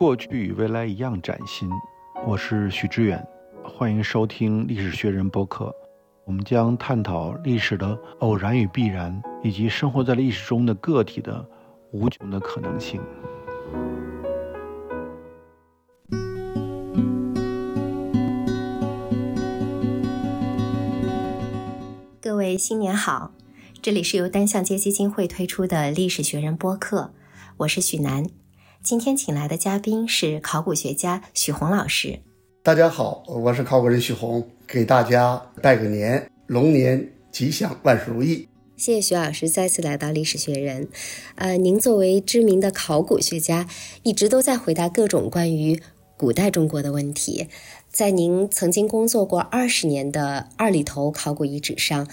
过去与未来一样崭新。我是许知远，欢迎收听历史学人播客。我们将探讨历史的偶然与必然，以及生活在历史中的个体的无穷的可能性。各位新年好，这里是由单向街基金会推出的历史学人播客，我是许楠。今天请来的嘉宾是考古学家许宏老师。大家好，我是考古人许宏，给大家拜个年，龙年吉祥，万事如意。谢谢徐老师再次来到历史学人。呃，您作为知名的考古学家，一直都在回答各种关于古代中国的问题。在您曾经工作过二十年的二里头考古遗址上。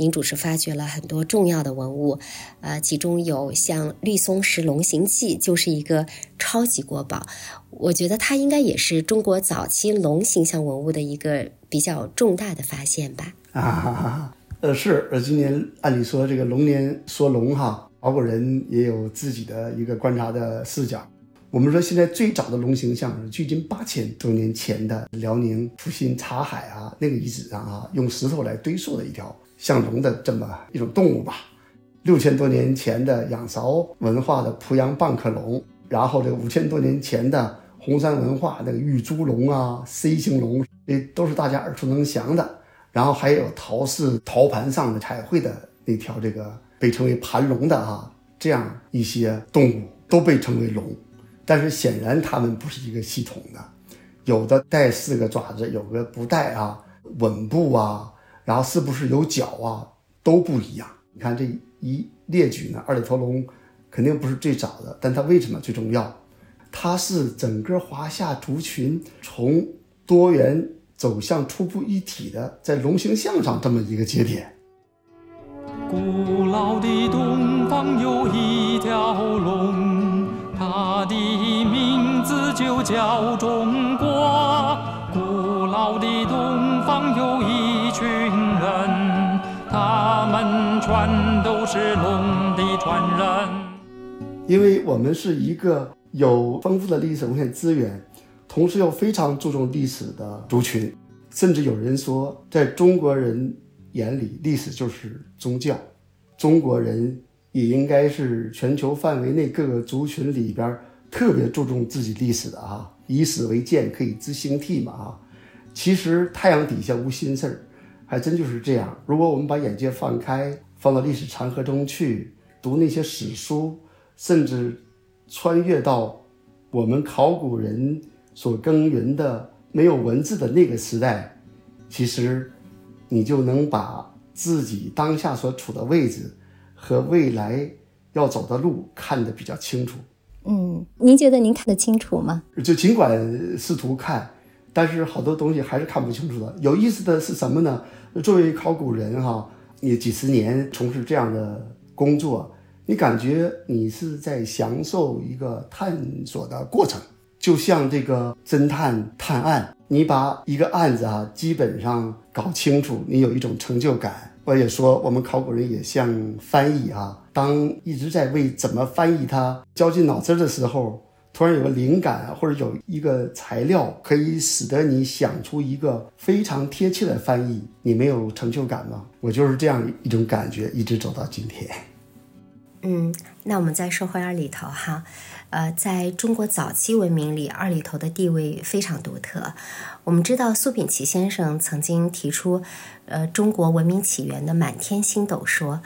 您主持发掘了很多重要的文物，呃，其中有像绿松石龙形器，就是一个超级国宝。我觉得它应该也是中国早期龙形象文物的一个比较重大的发现吧？啊，呃，是，呃，今年按理说这个龙年说龙哈，考古人也有自己的一个观察的视角。我们说现在最早的龙形象是距今八千多年前的辽宁阜新茶海啊那个遗址上啊，用石头来堆塑的一条。像龙的这么一种动物吧，六千多年前的仰韶文化的濮阳蚌壳龙，然后这五千多年前的红山文化那个玉猪龙啊、C 型龙，这都是大家耳熟能详的。然后还有陶氏陶盘上的彩绘的那条这个被称为盘龙的啊，这样一些动物都被称为龙，但是显然它们不是一个系统的，有的带四个爪子，有的不带啊，吻部啊。然后是不是有角啊？都不一样。你看这一列举呢，二里头龙肯定不是最早的，但它为什么最重要？它是整个华夏族群从多元走向初步一体的，在龙形象上这么一个节点。古老的东方有一条龙，它的名字就叫中国。是龙的传人。因为我们是一个有丰富的历史文献资源，同时又非常注重历史的族群，甚至有人说，在中国人眼里，历史就是宗教。中国人也应该是全球范围内各个族群里边特别注重自己历史的啊，以史为鉴，可以知兴替嘛啊。其实太阳底下无新事儿。还真就是这样。如果我们把眼界放开，放到历史长河中去读那些史书，甚至穿越到我们考古人所耕耘的没有文字的那个时代，其实你就能把自己当下所处的位置和未来要走的路看得比较清楚。嗯，您觉得您看得清楚吗？就尽管试图看，但是好多东西还是看不清楚的。有意思的是什么呢？作为考古人哈，你几十年从事这样的工作，你感觉你是在享受一个探索的过程，就像这个侦探探案，你把一个案子啊基本上搞清楚，你有一种成就感。我也说，我们考古人也像翻译啊，当一直在为怎么翻译它绞尽脑汁的时候。突然有个灵感，或者有一个材料，可以使得你想出一个非常贴切的翻译，你没有成就感吗？我就是这样一种感觉，一直走到今天。嗯，那我们再说回二里头哈，呃，在中国早期文明里，二里头的地位非常独特。我们知道苏秉琦先生曾经提出，呃，中国文明起源的满天星斗说。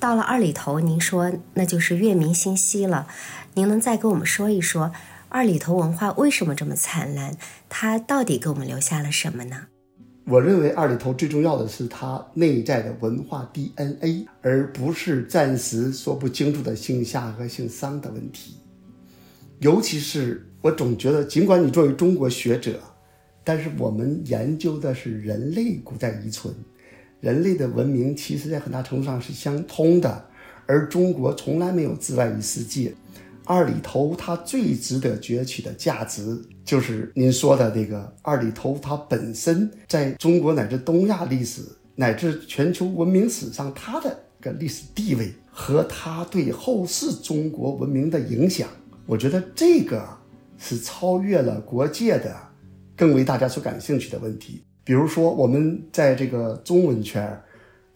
到了二里头，您说那就是月明星稀了。您能再给我们说一说二里头文化为什么这么灿烂？它到底给我们留下了什么呢？我认为二里头最重要的是它内在的文化 DNA，而不是暂时说不清楚的姓夏和姓商的问题。尤其是我总觉得，尽管你作为中国学者，但是我们研究的是人类古代遗存。人类的文明其实在很大程度上是相通的，而中国从来没有自外于世界。二里头它最值得攫取的价值，就是您说的那个二里头，它本身在中国乃至东亚历史乃至全球文明史上它的个历史地位和它对后世中国文明的影响，我觉得这个是超越了国界的，更为大家所感兴趣的问题。比如说，我们在这个中文圈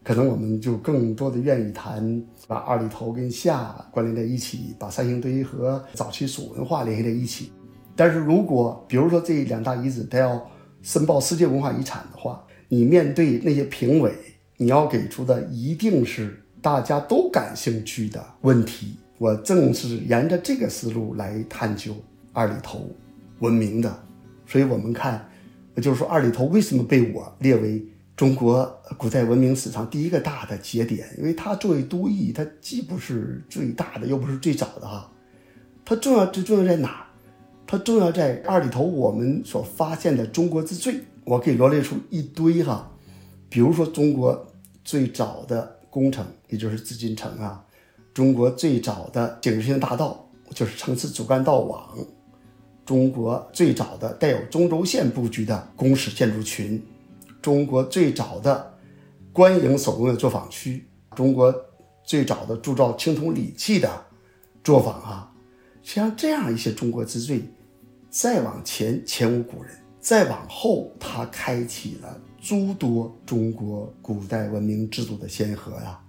可能我们就更多的愿意谈把二里头跟夏关联在一起，把三星堆和早期蜀文化联系在一起。但是如果比如说这两大遗址它要申报世界文化遗产的话，你面对那些评委，你要给出的一定是大家都感兴趣的问题。我正是沿着这个思路来探究二里头文明的，所以我们看，就是说二里头为什么被我列为。中国古代文明史上第一个大的节点，因为它作为都邑，它既不是最大的，又不是最早的哈。它重要，最重要在哪儿？它重要在二里头我们所发现的中国之最，我可以罗列出一堆哈。比如说中国最早的工程，也就是紫禁城啊；中国最早的景致性大道，就是城市主干道网；中国最早的带有中轴线布局的宫室建筑群。中国最早的官营手工业作坊区，中国最早的铸造青铜礼器的作坊啊，像这样一些中国之最，再往前前无古人，再往后它开启了诸多中国古代文明制度的先河呀。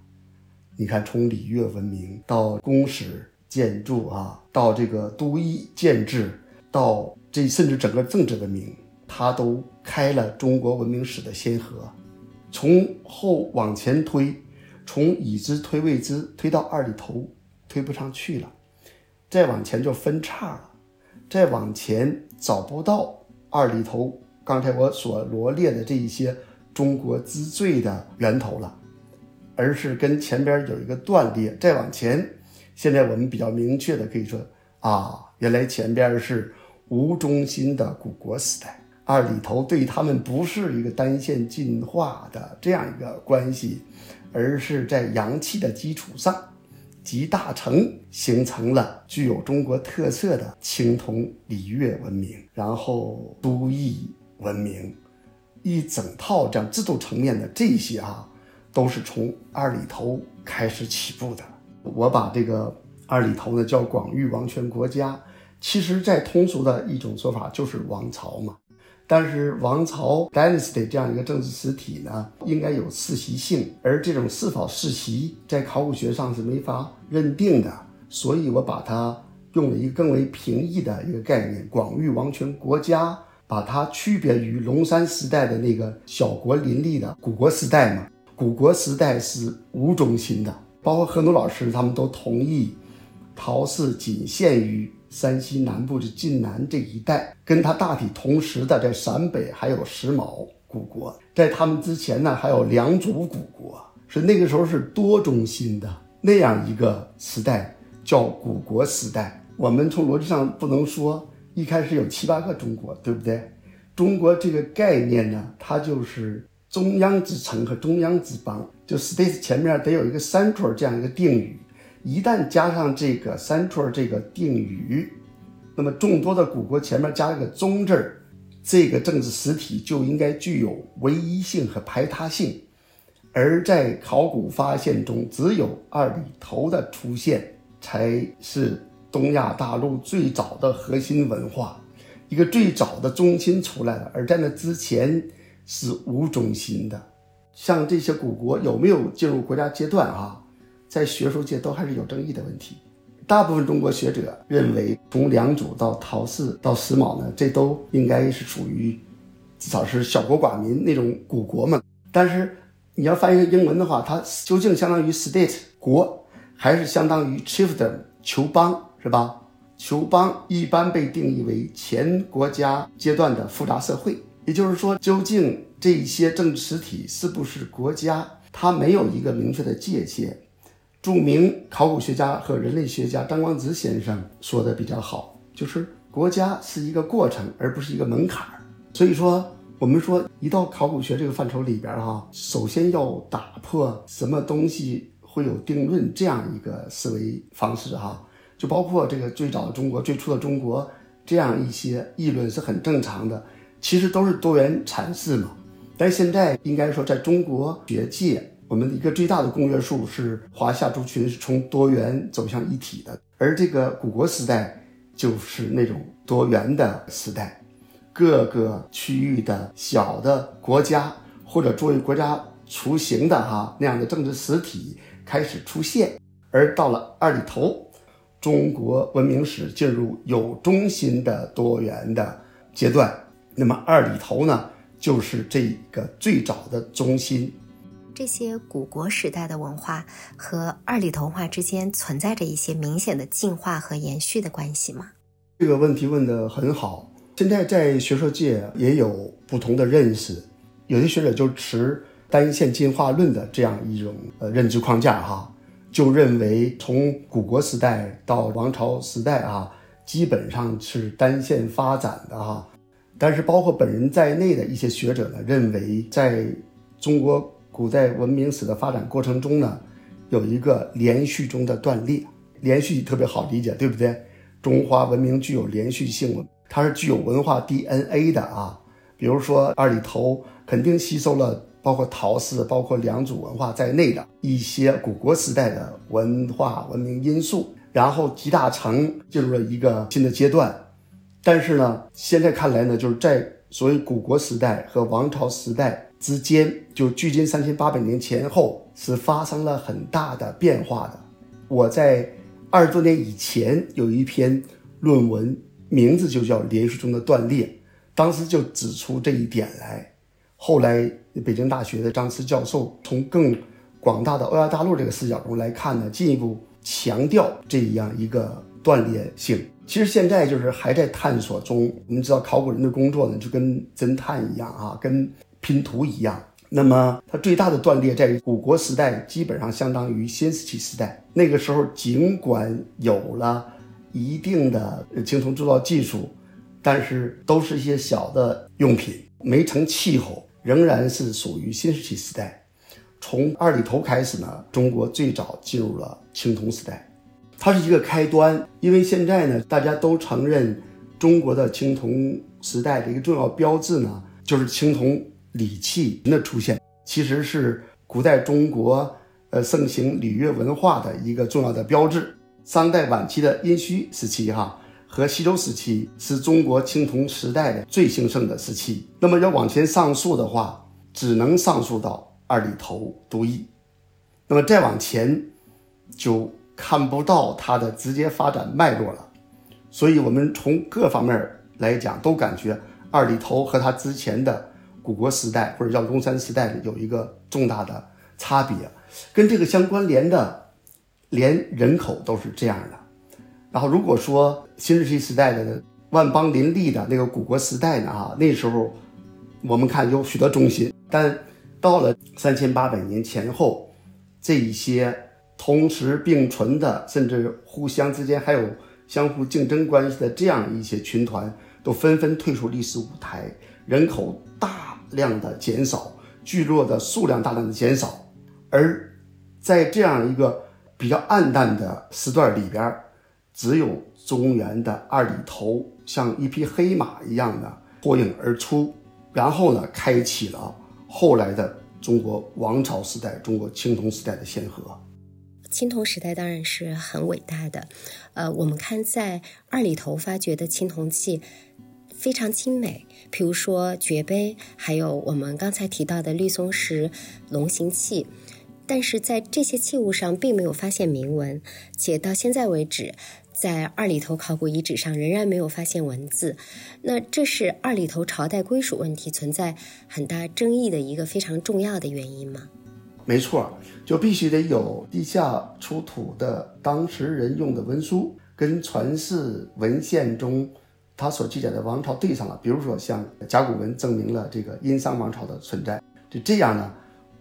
你看，从礼乐文明到宫室建筑啊，到这个都邑建制，到这甚至整个政治文明。它都开了中国文明史的先河，从后往前推，从已知推未知推到二里头，推不上去了，再往前就分叉了，再往前找不到二里头刚才我所罗列的这一些中国之最的源头了，而是跟前边有一个断裂，再往前，现在我们比较明确的可以说啊，原来前边是吴中心的古国时代。二里头对他们不是一个单线进化的这样一个关系，而是在阳气的基础上，集大成，形成了具有中国特色的青铜礼乐文明，然后都邑文明，一整套这样制度层面的这些啊，都是从二里头开始起步的。我把这个二里头呢叫广域王权国家，其实，在通俗的一种说法就是王朝嘛。但是王朝 dynasty 这样一个政治实体呢，应该有世袭性，而这种是否世袭，在考古学上是没法认定的。所以我把它用了一个更为平易的一个概念——广域王权国家，把它区别于龙山时代的那个小国林立的古国时代嘛。古国时代是无中心的，包括何努老师他们都同意，陶氏仅限于。山西南部的晋南这一带，跟它大体同时的，在陕北还有石峁古国，在他们之前呢，还有良渚古国，是那个时候是多中心的那样一个时代，叫古国时代。我们从逻辑上不能说一开始有七八个中国，对不对？中国这个概念呢，它就是中央之城和中央之邦，就 state 前面得有一个 central 这样一个定语。一旦加上这个 central 这个定语，那么众多的古国前面加一个中字，这个政治实体就应该具有唯一性和排他性。而在考古发现中，只有二里头的出现才是东亚大陆最早的核心文化，一个最早的中心出来了。而在那之前是无中心的。像这些古国有没有进入国家阶段啊？在学术界都还是有争议的问题。大部分中国学者认为，从良渚到陶寺到石峁呢，这都应该是属于至少是小国寡民那种古国嘛。但是你要翻译成英文的话，它究竟相当于 state 国，还是相当于 chiefdom 酋邦，是吧？球邦一般被定义为前国家阶段的复杂社会。也就是说，究竟这些政治实体是不是国家，它没有一个明确的界限。著名考古学家和人类学家张光直先生说的比较好，就是国家是一个过程，而不是一个门槛儿。所以说，我们说一到考古学这个范畴里边儿哈，首先要打破什么东西会有定论这样一个思维方式哈，就包括这个最早的中国、最初的中国这样一些议论是很正常的，其实都是多元阐释嘛。但现在应该说，在中国学界。我们一个最大的公约数是华夏族群是从多元走向一体的，而这个古国时代就是那种多元的时代，各个区域的小的国家或者作为国家雏形的哈那样的政治实体开始出现，而到了二里头，中国文明史进入有中心的多元的阶段。那么二里头呢，就是这个最早的中心。这些古国时代的文化和二里头文化之间存在着一些明显的进化和延续的关系吗？这个问题问得很好。现在在学术界也有不同的认识，有些学者就持单线进化论的这样一种呃认知框架哈，就认为从古国时代到王朝时代啊，基本上是单线发展的哈。但是包括本人在内的一些学者呢，认为在中国。古代文明史的发展过程中呢，有一个连续中的断裂，连续特别好理解，对不对？中华文明具有连续性，它是具有文化 DNA 的啊。比如说二里头肯定吸收了包括陶氏、包括良渚文化在内的一些古国时代的文化文明因素，然后集大成进入了一个新的阶段。但是呢，现在看来呢，就是在所谓古国时代和王朝时代。之间就距今三千八百年前后是发生了很大的变化的。我在二十多年以前有一篇论文，名字就叫《连续中的断裂》，当时就指出这一点来。后来北京大学的张弛教授从更广大的欧亚大陆这个视角中来看呢，进一步强调这样一个断裂性。其实现在就是还在探索中。我们知道考古人的工作呢，就跟侦探一样啊，跟拼图一样，那么它最大的断裂在于古国时代，基本上相当于新石器时代。那个时候，尽管有了一定的青铜铸造技术，但是都是一些小的用品，没成气候，仍然是属于新石器时代。从二里头开始呢，中国最早进入了青铜时代，它是一个开端。因为现在呢，大家都承认中国的青铜时代的一个重要标志呢，就是青铜。礼器的出现，其实是古代中国呃盛行礼乐文化的一个重要的标志。商代晚期的殷墟时期，哈和西周时期是中国青铜时代的最兴盛的时期。那么要往前上溯的话，只能上溯到二里头都邑。那么再往前，就看不到它的直接发展脉络了。所以，我们从各方面来讲，都感觉二里头和它之前的。古国时代或者叫龙山时代有一个重大的差别，跟这个相关联的，连人口都是这样的。然后如果说新石器时代的万邦林立的那个古国时代呢，啊，那时候我们看有许多中心，但到了三千八百年前后，这一些同时并存的，甚至互相之间还有相互竞争关系的这样一些群团，都纷纷退出历史舞台，人口大。量的减少，聚落的数量大量的减少，而在这样一个比较暗淡的时段里边，只有中原的二里头像一匹黑马一样的脱颖而出，然后呢，开启了后来的中国王朝时代、中国青铜时代的先河。青铜时代当然是很伟大的，呃，我们看在二里头发掘的青铜器。非常精美，比如说爵杯，还有我们刚才提到的绿松石龙形器，但是在这些器物上并没有发现铭文，且到现在为止，在二里头考古遗址上仍然没有发现文字。那这是二里头朝代归属问题存在很大争议的一个非常重要的原因吗？没错，就必须得有地下出土的当时人用的文书跟传世文献中。他所记载的王朝对上了，比如说像甲骨文证明了这个殷商王朝的存在，就这样呢，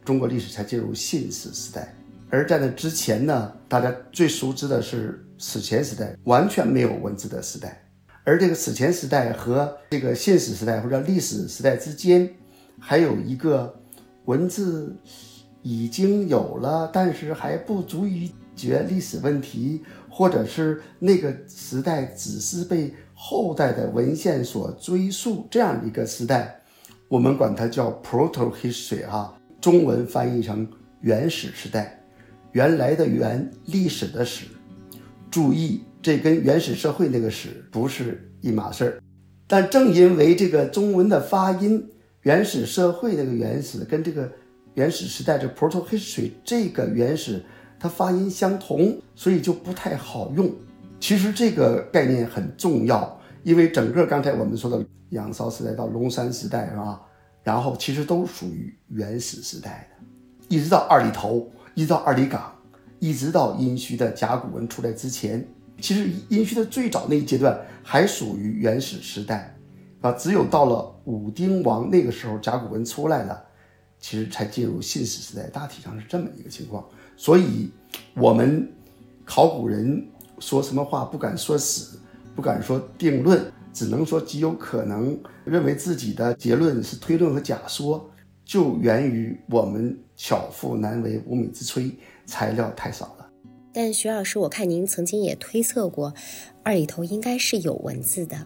中国历史才进入信史时代。而在那之前呢，大家最熟知的是史前时代，完全没有文字的时代。而这个史前时代和这个信史时代或者历史时代之间，还有一个文字已经有了，但是还不足以解决历史问题，或者是那个时代只是被。后代的文献所追溯这样一个时代，我们管它叫 proto history 哈，中文翻译成原始时代，原来的原历史的史。注意这跟原始社会那个史不是一码事儿。但正因为这个中文的发音，原始社会那个原始跟这个原始时代这 proto history 这个原始它发音相同，所以就不太好用。其实这个概念很重要，因为整个刚才我们说的仰韶时代到龙山时代是吧？然后其实都属于原始时代的，一直到二里头，一直到二里岗，一直到殷墟的甲骨文出来之前。其实殷墟的最早那一阶段还属于原始时代，啊，只有到了武丁王那个时候甲骨文出来了，其实才进入信史时代，大体上是这么一个情况。所以，我们考古人说什么话不敢说死，不敢说定论，只能说极有可能认为自己的结论是推论和假说，就源于我们巧妇难为无米之炊，材料太少了。但徐老师，我看您曾经也推测过，二里头应该是有文字的。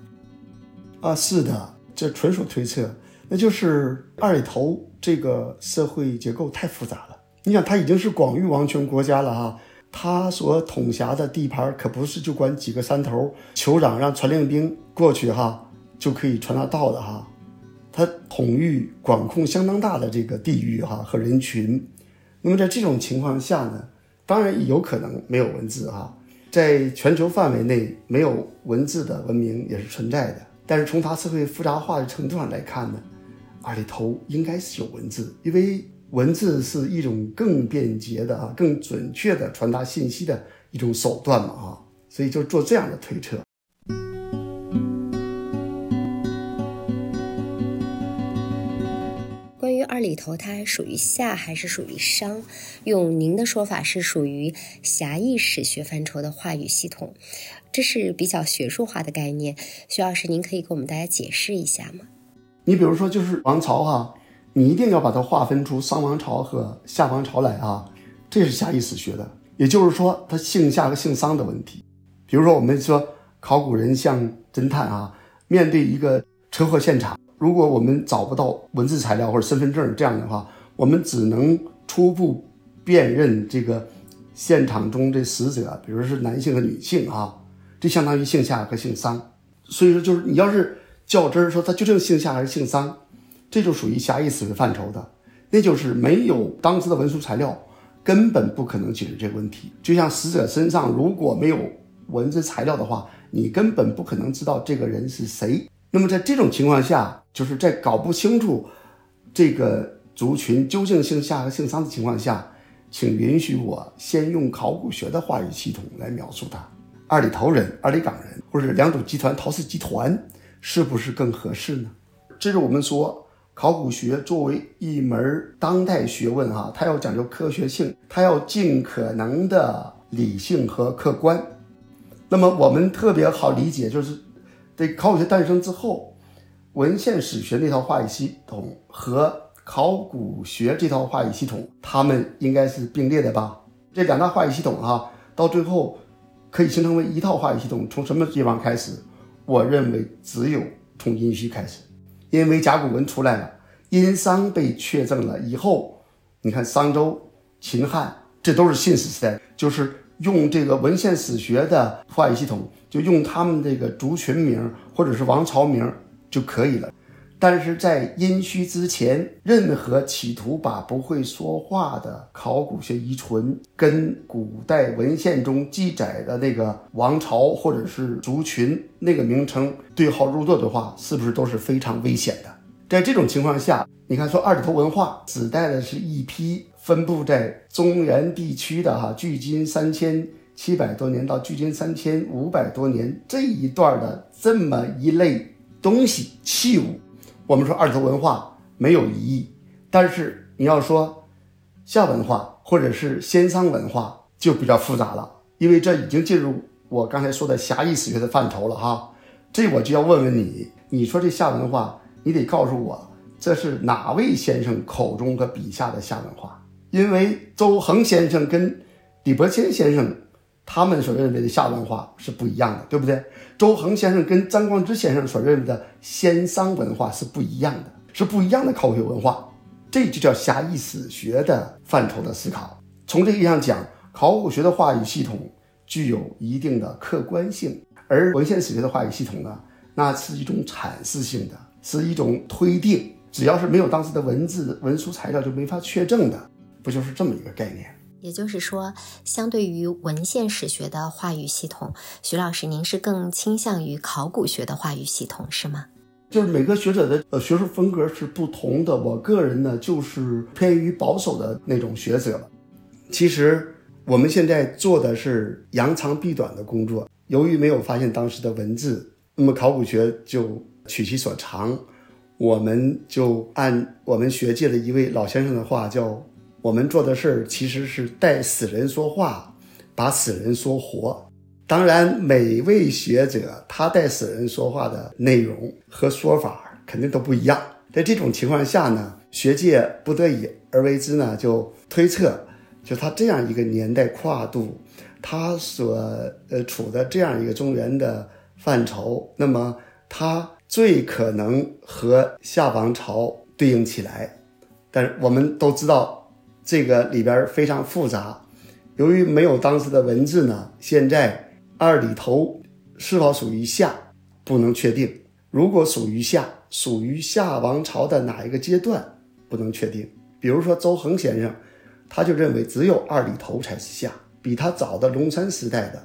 啊，是的，这纯属推测。那就是二里头这个社会结构太复杂了。你想，它已经是广域王权国家了哈，他所统辖的地盘可不是就管几个山头，酋长让传令兵过去哈就可以传达到的哈。他统御管控相当大的这个地域哈和人群。那么在这种情况下呢？当然有可能没有文字哈，在全球范围内没有文字的文明也是存在的。但是从它社会复杂化的程度上来看呢，阿里头应该是有文字，因为文字是一种更便捷的啊、更准确的传达信息的一种手段嘛啊，所以就做这样的推测。关于二里头它属于夏还是属于商？用您的说法是属于狭义史学范畴的话语系统，这是比较学术化的概念。徐老师，您可以给我们大家解释一下吗？你比如说，就是王朝哈，你一定要把它划分出商王朝和夏王朝来啊，这是狭义史学的。也就是说，它姓夏和姓商的问题。比如说，我们说考古人像侦探啊，面对一个车祸现场。如果我们找不到文字材料或者身份证这样的话，我们只能初步辨认这个现场中这死者，比如是男性和女性啊，这相当于姓夏和姓商。所以说，就是你要是较真儿说他究竟姓夏还是姓商，这就属于狭义史学范畴的，那就是没有当时的文书材料，根本不可能解决这个问题。就像死者身上如果没有文字材料的话，你根本不可能知道这个人是谁。那么在这种情况下，就是在搞不清楚这个族群究竟姓夏和姓商的情况下，请允许我先用考古学的话语系统来描述他：二里头人、二里岗人，或者良渚集团、陶氏集团，是不是更合适呢？这是我们说考古学作为一门当代学问，哈，它要讲究科学性，它要尽可能的理性和客观。那么我们特别好理解，就是。这考古学诞生之后，文献史学那套话语系统和考古学这套话语系统，它们应该是并列的吧？这两大话语系统哈，到最后可以形成为一套话语系统。从什么地方开始？我认为只有从殷墟开始，因为甲骨文出来了，殷商被确证了以后，你看商周、秦汉，这都是信史时代，就是用这个文献史学的话语系统。就用他们这个族群名或者是王朝名就可以了，但是在殷墟之前，任何企图把不会说话的考古学遗存跟古代文献中记载的那个王朝或者是族群那个名称对号入座的话，是不是都是非常危险的？在这种情况下，你看说二里头文化指代的是一批分布在中原地区的哈，距今三千。七百多年到距今三千五百多年这一段的这么一类东西器物，我们说二头文化没有疑义，但是你要说夏文化或者是先商文化就比较复杂了，因为这已经进入我刚才说的狭义史学的范畴了哈。这我就要问问你，你说这夏文化，你得告诉我这是哪位先生口中和笔下的夏文化？因为周恒先生跟李伯谦先生。他们所认为的夏文化是不一样的，对不对？周恒先生跟张光之先生所认为的先商文化是不一样的，是不一样的考古学文化，这就叫狭义史学的范畴的思考。从这个意义上讲，考古学的话语系统具有一定的客观性，而文献史学的话语系统呢，那是一种阐释性的，是一种推定，只要是没有当时的文字文书材料就没法确证的，不就是这么一个概念？也就是说，相对于文献史学的话语系统，徐老师您是更倾向于考古学的话语系统，是吗？就是每个学者的呃学术风格是不同的，我个人呢就是偏于保守的那种学者。其实我们现在做的是扬长避短的工作，由于没有发现当时的文字，那么考古学就取其所长，我们就按我们学界的一位老先生的话叫。我们做的事儿其实是带死人说话，把死人说活。当然，每位学者他带死人说话的内容和说法肯定都不一样。在这种情况下呢，学界不得已而为之呢，就推测，就他这样一个年代跨度，他所呃处的这样一个中原的范畴，那么他最可能和夏王朝对应起来。但是我们都知道。这个里边非常复杂，由于没有当时的文字呢，现在二里头是否属于夏不能确定。如果属于夏，属于夏王朝的哪一个阶段不能确定。比如说周恒先生，他就认为只有二里头才是夏，比他早的龙山时代的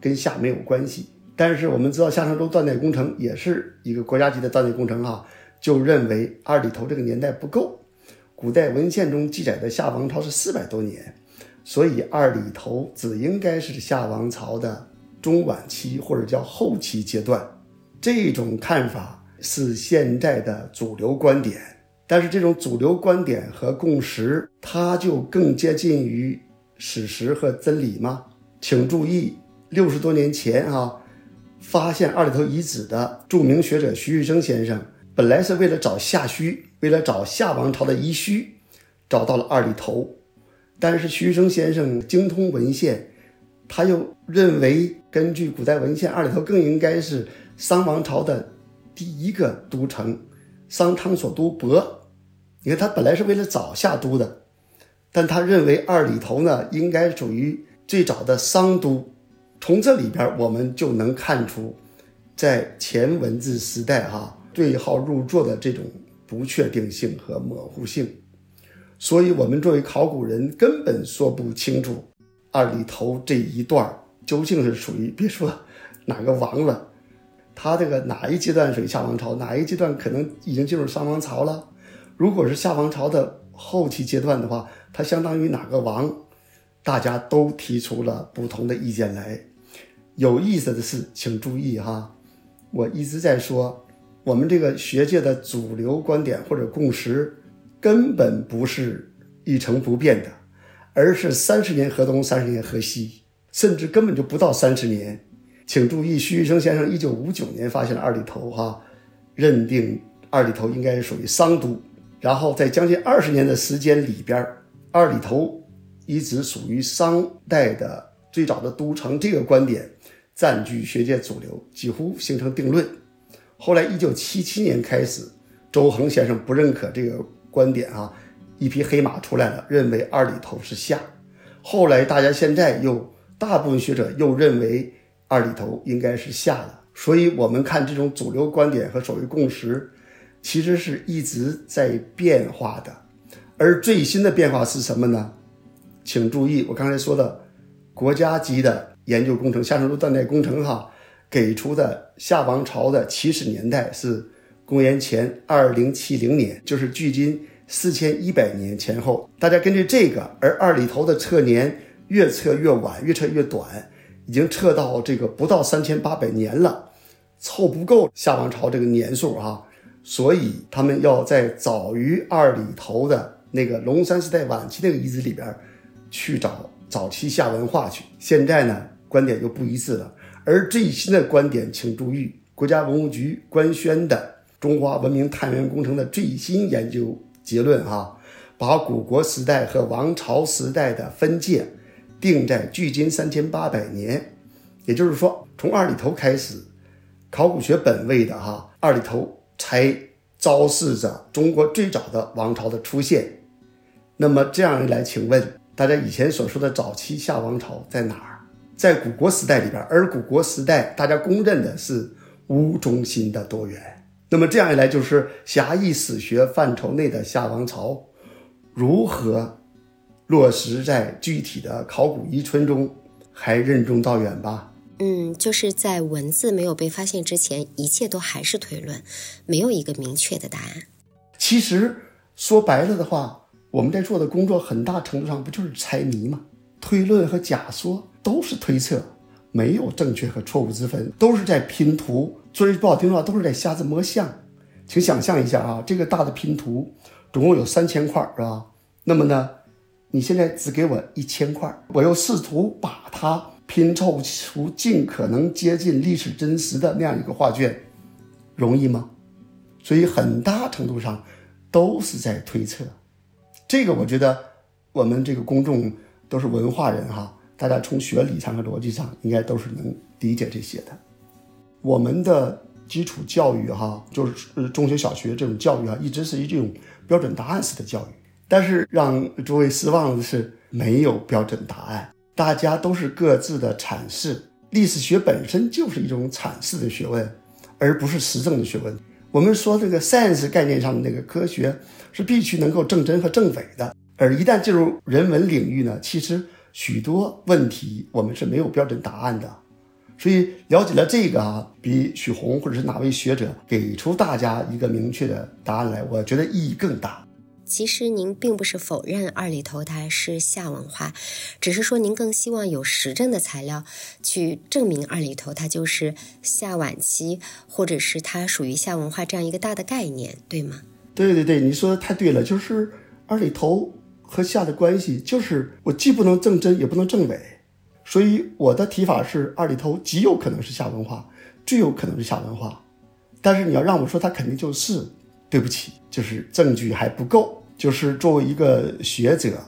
跟夏没有关系。但是我们知道夏商周断代工程也是一个国家级的断代工程啊，就认为二里头这个年代不够。古代文献中记载的夏王朝是四百多年，所以二里头只应该是夏王朝的中晚期或者叫后期阶段。这种看法是现在的主流观点，但是这种主流观点和共识，它就更接近于史实和真理吗？请注意，六十多年前啊，发现二里头遗址的著名学者徐玉生先生。本来是为了找夏墟，为了找夏王朝的遗墟，找到了二里头。但是徐生先生精通文献，他又认为根据古代文献，二里头更应该是商王朝的第一个都城，商汤所都亳。你看，他本来是为了找夏都的，但他认为二里头呢，应该属于最早的商都。从这里边，我们就能看出，在前文字时代，哈。对号入座的这种不确定性和模糊性，所以我们作为考古人根本说不清楚二里头这一段究竟是属于别说哪个王了，他这个哪一阶段属于夏王朝，哪一阶段可能已经进入商王朝了。如果是夏王朝的后期阶段的话，它相当于哪个王？大家都提出了不同的意见来。有意思的是，请注意哈，我一直在说。我们这个学界的主流观点或者共识，根本不是一成不变的，而是三十年河东，三十年河西，甚至根本就不到三十年。请注意，徐玉生先生一九五九年发现了二里头，哈，认定二里头应该是属于商都，然后在将近二十年的时间里边，二里头一直属于商代的最早的都城，这个观点占据学界主流，几乎形成定论。后来，一九七七年开始，周恒先生不认可这个观点啊，一匹黑马出来了，认为二里头是夏。后来，大家现在又大部分学者又认为二里头应该是夏的。所以，我们看这种主流观点和所谓共识，其实是一直在变化的。而最新的变化是什么呢？请注意，我刚才说的国家级的研究工程——夏商周断代工程，哈。给出的夏王朝的起始年代是公元前二零七零年，就是距今四千一百年前后。大家根据这个，而二里头的测年越测越晚，越测越短，已经测到这个不到三千八百年了，凑不够夏王朝这个年数啊。所以他们要在早于二里头的那个龙山时代晚期那个遗址里边去找早期夏文化去。现在呢，观点就不一致了。而最新的观点，请注意，国家文物局官宣的中华文明探源工程的最新研究结论啊，把古国时代和王朝时代的分界定在距今三千八百年，也就是说，从二里头开始，考古学本位的哈二里头才昭示着中国最早的王朝的出现。那么这样一来，请问大家以前所说的早期夏王朝在哪儿？在古国时代里边，而古国时代大家公认的是无中心的多元。那么这样一来，就是狭义史学范畴内的夏王朝如何落实在具体的考古遗存中，还任重道远吧？嗯，就是在文字没有被发现之前，一切都还是推论，没有一个明确的答案。其实说白了的话，我们在做的工作很大程度上不就是猜谜吗？推论和假说都是推测，没有正确和错误之分，都是在拼图。说句不好听的话，都是在瞎子摸象。请想象一下啊，这个大的拼图总共有三千块，是吧？那么呢，你现在只给我一千块，我又试图把它拼凑出尽可能接近历史真实的那样一个画卷，容易吗？所以很大程度上都是在推测。这个我觉得我们这个公众都是文化人哈，大家从学理上和逻辑上应该都是能理解这些的。我们的基础教育哈，就是中学、小学这种教育啊，一直是一种标准答案式的教育。但是让诸位失望的是，没有标准答案，大家都是各自的阐释。历史学本身就是一种阐释的学问，而不是实证的学问。我们说这个 science 概念上的那个科学是必须能够证真和证伪的，而一旦进入人文领域呢，其实许多问题我们是没有标准答案的。所以了解了这个啊，比许宏或者是哪位学者给出大家一个明确的答案来，我觉得意义更大。其实您并不是否认二里头它是夏文化，只是说您更希望有实证的材料去证明二里头它就是夏晚期，或者是它属于夏文化这样一个大的概念，对吗？对对对，你说的太对了，就是二里头和夏的关系，就是我既不能证真，也不能证伪。所以我的提法是，二里头极有可能是夏文化，最有可能是夏文化。但是你要让我说它肯定就是，对不起，就是证据还不够。就是作为一个学者，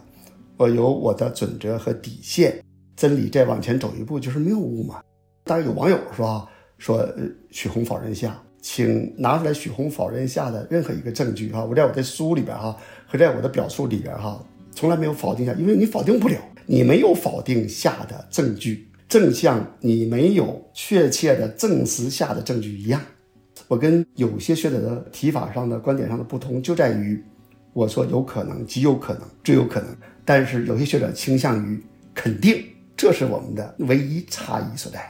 我有我的准则和底线，真理再往前走一步就是谬误嘛。当然有网友说，说许宏否认夏，请拿出来许宏否认夏的任何一个证据哈。我在我的书里边哈，和在我的表述里边哈，从来没有否定下，因为你否定不了。你没有否定下的证据，正像你没有确切的证实下的证据一样。我跟有些学者的提法上的观点上的不同，就在于我说有可能、极有可能、最有可能，但是有些学者倾向于肯定，这是我们的唯一差异所在。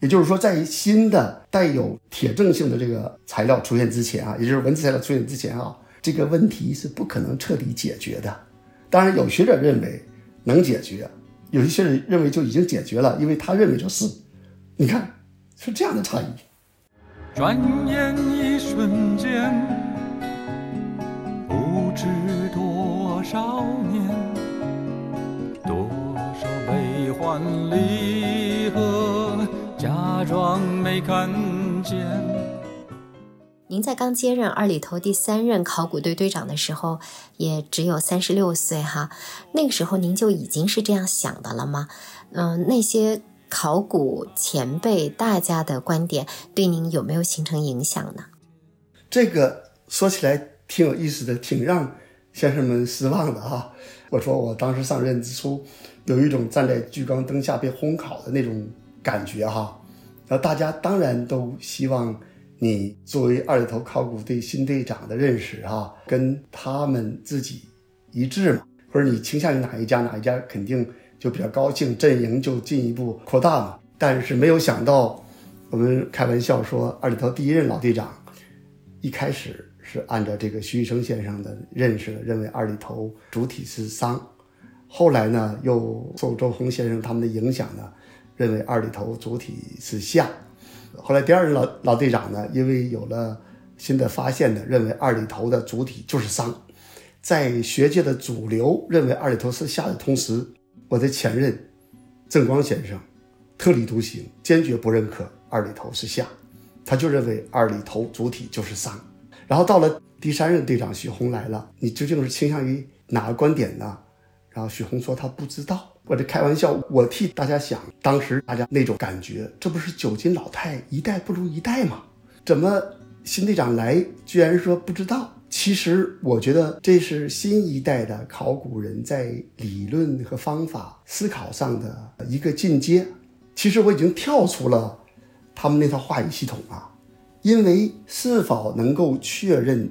也就是说，在新的带有铁证性的这个材料出现之前啊，也就是文字材料出现之前啊，这个问题是不可能彻底解决的。当然，有学者认为。能解决，有一些人认为就已经解决了，因为他认为就是，你看是这样的差异。转眼一瞬间，不知多少年，多少悲欢离合，假装没看见。您在刚接任二里头第三任考古队队长的时候，也只有三十六岁哈。那个时候您就已经是这样想的了吗？嗯，那些考古前辈大家的观点对您有没有形成影响呢？这个说起来挺有意思的，挺让先生们失望的哈。我说我当时上任之初，有一种站在聚光灯下被烘烤的那种感觉哈。然后大家当然都希望。你作为二里头考古队新队长的认识哈，跟他们自己一致嘛？或者你倾向于哪一家，哪一家肯定就比较高兴，阵营就进一步扩大嘛。但是没有想到，我们开玩笑说，二里头第一任老队长一开始是按照这个徐玉生先生的认识，认为二里头主体是商，后来呢又受周恒先生他们的影响呢，认为二里头主体是夏。后来第二任老老队长呢，因为有了新的发现呢，认为二里头的主体就是商，在学界的主流认为二里头是夏的同时，我的前任郑光先生特立独行，坚决不认可二里头是夏，他就认为二里头主体就是商。然后到了第三任队长许宏来了，你究竟是倾向于哪个观点呢？然后许宏说他不知道。我这开玩笑，我替大家想，当时大家那种感觉，这不是九斤老太一代不如一代吗？怎么新队长来居然说不知道？其实我觉得这是新一代的考古人在理论和方法思考上的一个进阶。其实我已经跳出了他们那套话语系统啊，因为是否能够确认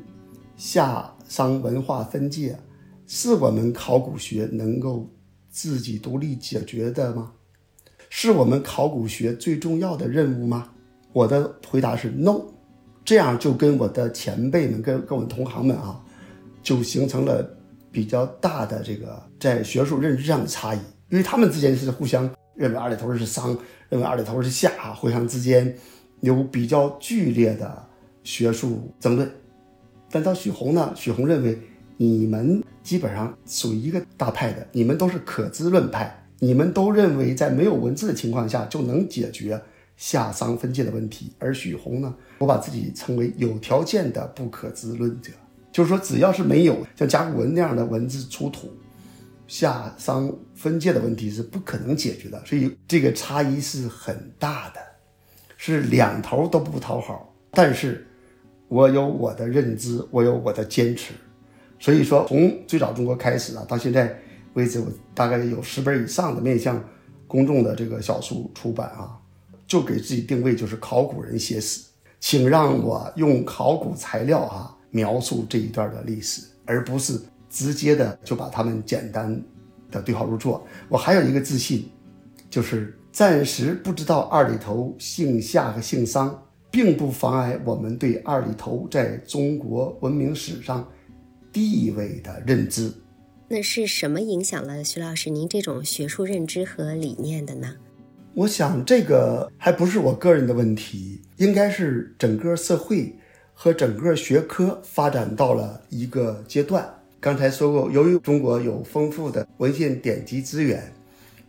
夏商文化分界，是我们考古学能够自己独立解决的吗？是我们考古学最重要的任务吗？我的回答是 no。这样就跟我的前辈们、跟跟我们同行们啊，就形成了比较大的这个在学术认知上的差异，因为他们之间是互相认为二里头是商，认为二里头是夏，互相之间有比较剧烈的学术争论。但到许宏呢，许宏认为你们基本上属于一个大派的，你们都是可知论派，你们都认为在没有文字的情况下就能解决。夏商分界的问题，而许宏呢，我把自己称为有条件的不可知论者，就是说，只要是没有像甲骨文那样的文字出土，夏商分界的问题是不可能解决的。所以这个差异是很大的，是两头都不讨好。但是，我有我的认知，我有我的坚持。所以说，从最早中国开始啊，到现在为止，我大概有十本以上的面向公众的这个小书出版啊。就给自己定位就是考古人写史，请让我用考古材料哈描述这一段的历史，而不是直接的就把他们简单的对号入座。我还有一个自信，就是暂时不知道二里头姓夏和姓商，并不妨碍我们对二里头在中国文明史上地位的认知。那是什么影响了徐老师您这种学术认知和理念的呢？我想这个还不是我个人的问题，应该是整个社会和整个学科发展到了一个阶段。刚才说过，由于中国有丰富的文献典籍资源，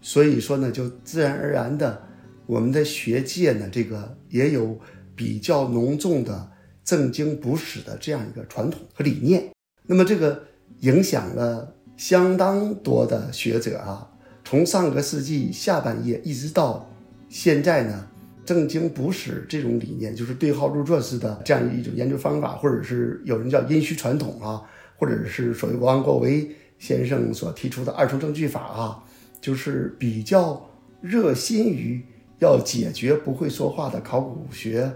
所以说呢，就自然而然的，我们的学界呢，这个也有比较浓重的正经补史的这样一个传统和理念。那么这个影响了相当多的学者啊。从上个世纪下半叶一直到现在呢，正经补史这种理念，就是对号入座式的这样一种研究方法，或者是有人叫殷墟传统啊，或者是所谓王国维先生所提出的二重证据法啊，就是比较热心于要解决不会说话的考古学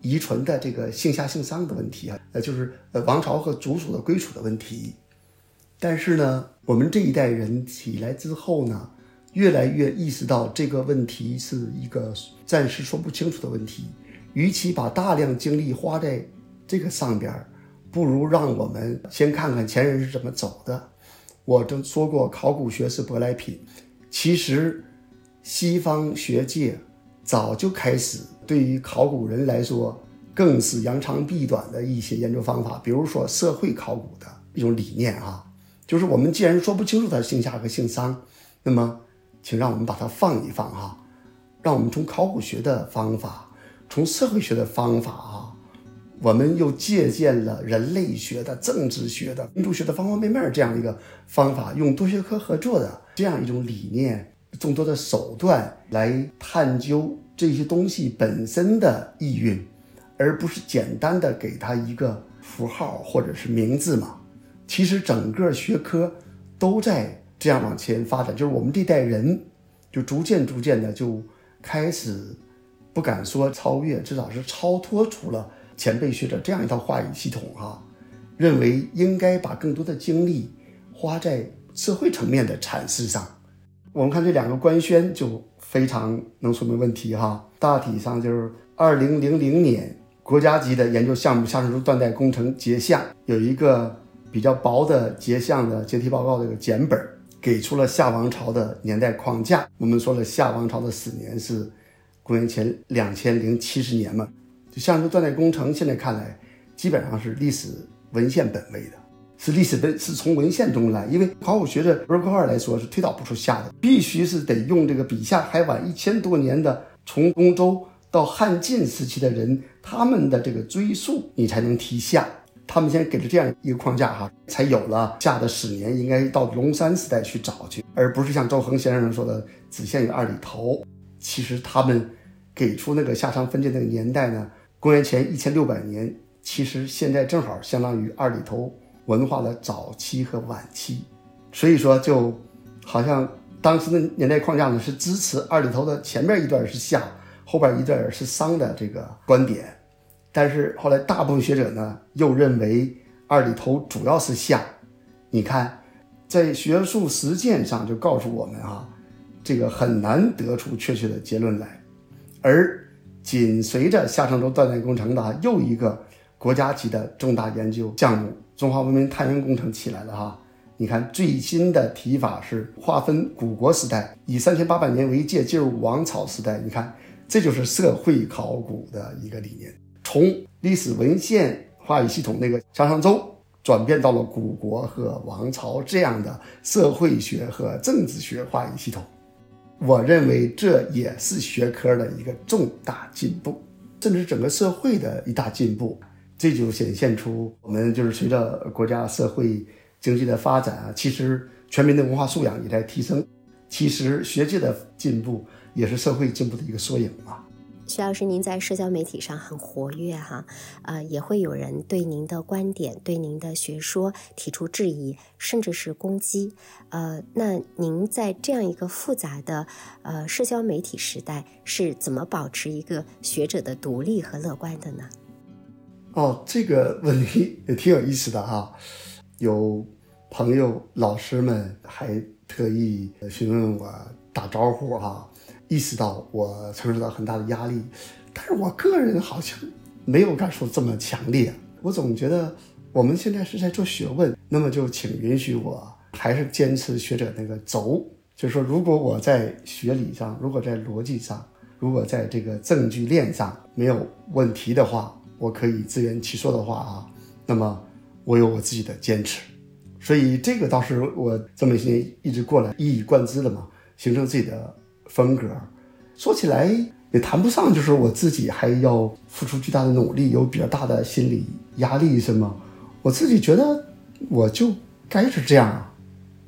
遗存的这个姓夏姓商的问题啊，呃，就是呃王朝和族属的归属的问题。但是呢，我们这一代人起来之后呢，越来越意识到这个问题是一个暂时说不清楚的问题。与其把大量精力花在这个上边，不如让我们先看看前人是怎么走的。我都说过，考古学是舶来品。其实，西方学界早就开始对于考古人来说，更是扬长避短的一些研究方法，比如说社会考古的一种理念啊。就是我们既然说不清楚他姓夏和姓商，那么，请让我们把它放一放哈，让我们从考古学的方法，从社会学的方法啊，我们又借鉴了人类学的、政治学的、民族学的方方面面这样一个方法，用多学科合作的这样一种理念、众多的手段来探究这些东西本身的意蕴，而不是简单的给它一个符号或者是名字嘛。其实整个学科都在这样往前发展，就是我们这代人就逐渐逐渐的就开始不敢说超越，至少是超脱出了前辈学者这样一套话语系统哈，认为应该把更多的精力花在社会层面的阐释上。我们看这两个官宣就非常能说明问题哈，大体上就是二零零零年国家级的研究项目夏商周断代工程结项有一个。比较薄的结项的结题报告这个简本，给出了夏王朝的年代框架。我们说了，夏王朝的始年是公元前两千零七十年嘛。就夏商周断代工程，现在看来基本上是历史文献本位的，是历史的是从文献中来。因为考古学的文科二来说是推导不出夏的，必须是得用这个比夏还晚一千多年的从东周到汉晋时期的人他们的这个追溯，你才能提夏。他们先给了这样一个框架哈，才有了夏的始年应该到龙山时代去找去，而不是像周恒先生说的只限于二里头。其实他们给出那个夏商分界那个年代呢，公元前一千六百年其实现在正好相当于二里头文化的早期和晚期，所以说就好像当时的年代框架呢是支持二里头的前面一段是夏，后边一段是商的这个观点，但是后来大部分学者呢又认为二里头主要是夏。你看，在学术实践上就告诉我们啊，这个很难得出确切的结论来，而紧随着夏商周断代工程的又一个。国家级的重大研究项目——中华文明探源工程起来了哈！你看最新的提法是划分古国时代，以三千八百年为界，进入王朝时代。你看，这就是社会考古的一个理念，从历史文献话语系统那个夏商周，转变到了古国和王朝这样的社会学和政治学话语系统。我认为这也是学科的一个重大进步，甚至整个社会的一大进步。这就显现出我们就是随着国家社会经济的发展啊，其实全民的文化素养也在提升。其实学界的进步也是社会进步的一个缩影嘛。徐老师，您在社交媒体上很活跃哈，呃，也会有人对您的观点、对您的学说提出质疑，甚至是攻击。呃，那您在这样一个复杂的呃社交媒体时代，是怎么保持一个学者的独立和乐观的呢？哦，这个问题 也挺有意思的哈，有朋友、老师们还特意询问我打招呼哈，意识到我承受到很大的压力，但是我个人好像没有感受这么强烈。我总觉得我们现在是在做学问，那么就请允许我还是坚持学者那个轴，就是说，如果我在学理上，如果在逻辑上，如果在这个证据链上没有问题的话。我可以自圆其说的话啊，那么我有我自己的坚持，所以这个倒是我这么些年一直过来一以贯之的嘛，形成自己的风格。说起来也谈不上，就是我自己还要付出巨大的努力，有比较大的心理压力什么。我自己觉得我就该是这样啊，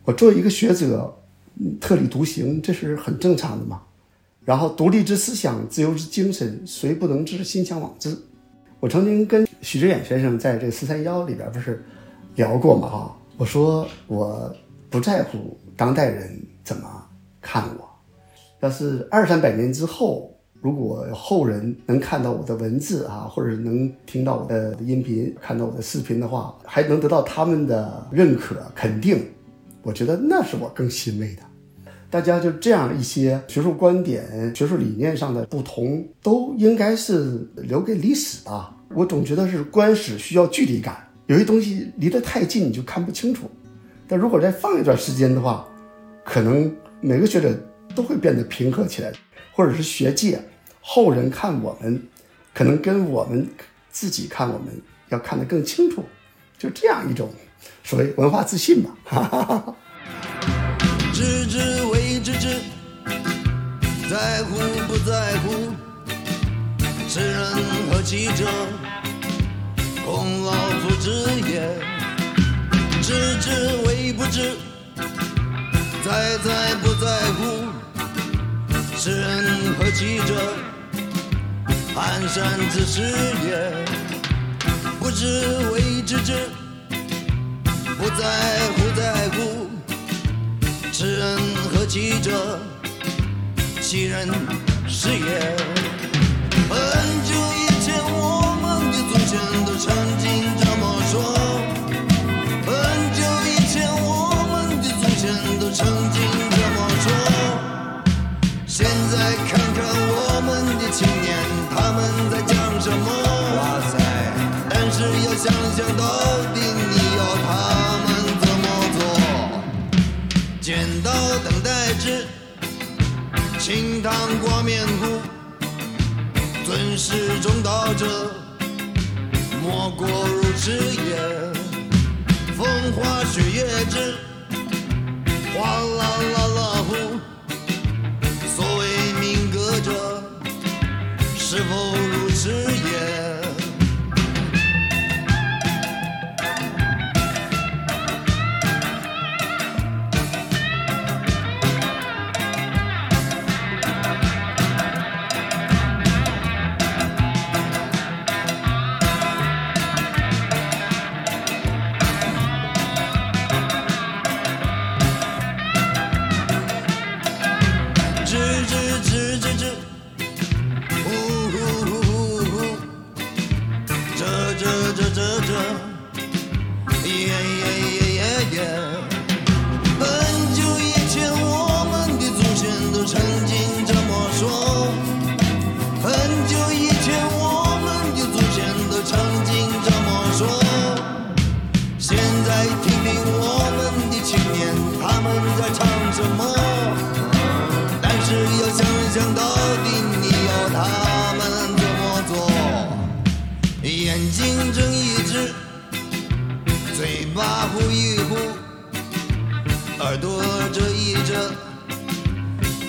我作为一个学者，特立独行，这是很正常的嘛。然后独立之思想，自由之精神，谁不能知？心向往之。我曾经跟许知远先生在这个四三幺里边不是聊过嘛哈，我说我不在乎当代人怎么看我，要是二三百年之后，如果后人能看到我的文字啊，或者能听到我的音频、看到我的视频的话，还能得到他们的认可肯定，我觉得那是我更欣慰的。大家就这样一些学术观点、学术理念上的不同，都应该是留给历史吧。我总觉得是观史需要距离感，有些东西离得太近你就看不清楚。但如果再放一段时间的话，可能每个学者都会变得平和起来，或者是学界后人看我们，可能跟我们自己看我们要看得更清楚。就这样一种所谓文化自信吧。哈哈哈哈，在乎不在乎？知人何其者，孔老夫子也。知之为不知，在在不在乎？知人何其者，蹒跚之事也。不知为知之，不在乎在乎？知人何其者？其人是也。很久以前，我们的祖先都曾经这么说。很久以前，我们的祖先都曾经这么说。现在看看我们的青年，他们在讲什么？哇塞！但是要想想到底，糖挂面糊，尊师重道者，莫过如此也。风花雪月之，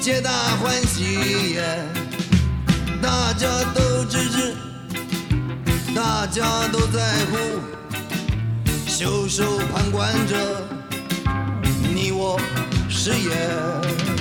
皆大欢喜。大家都支持，大家都在乎，袖手旁观着，你我是也。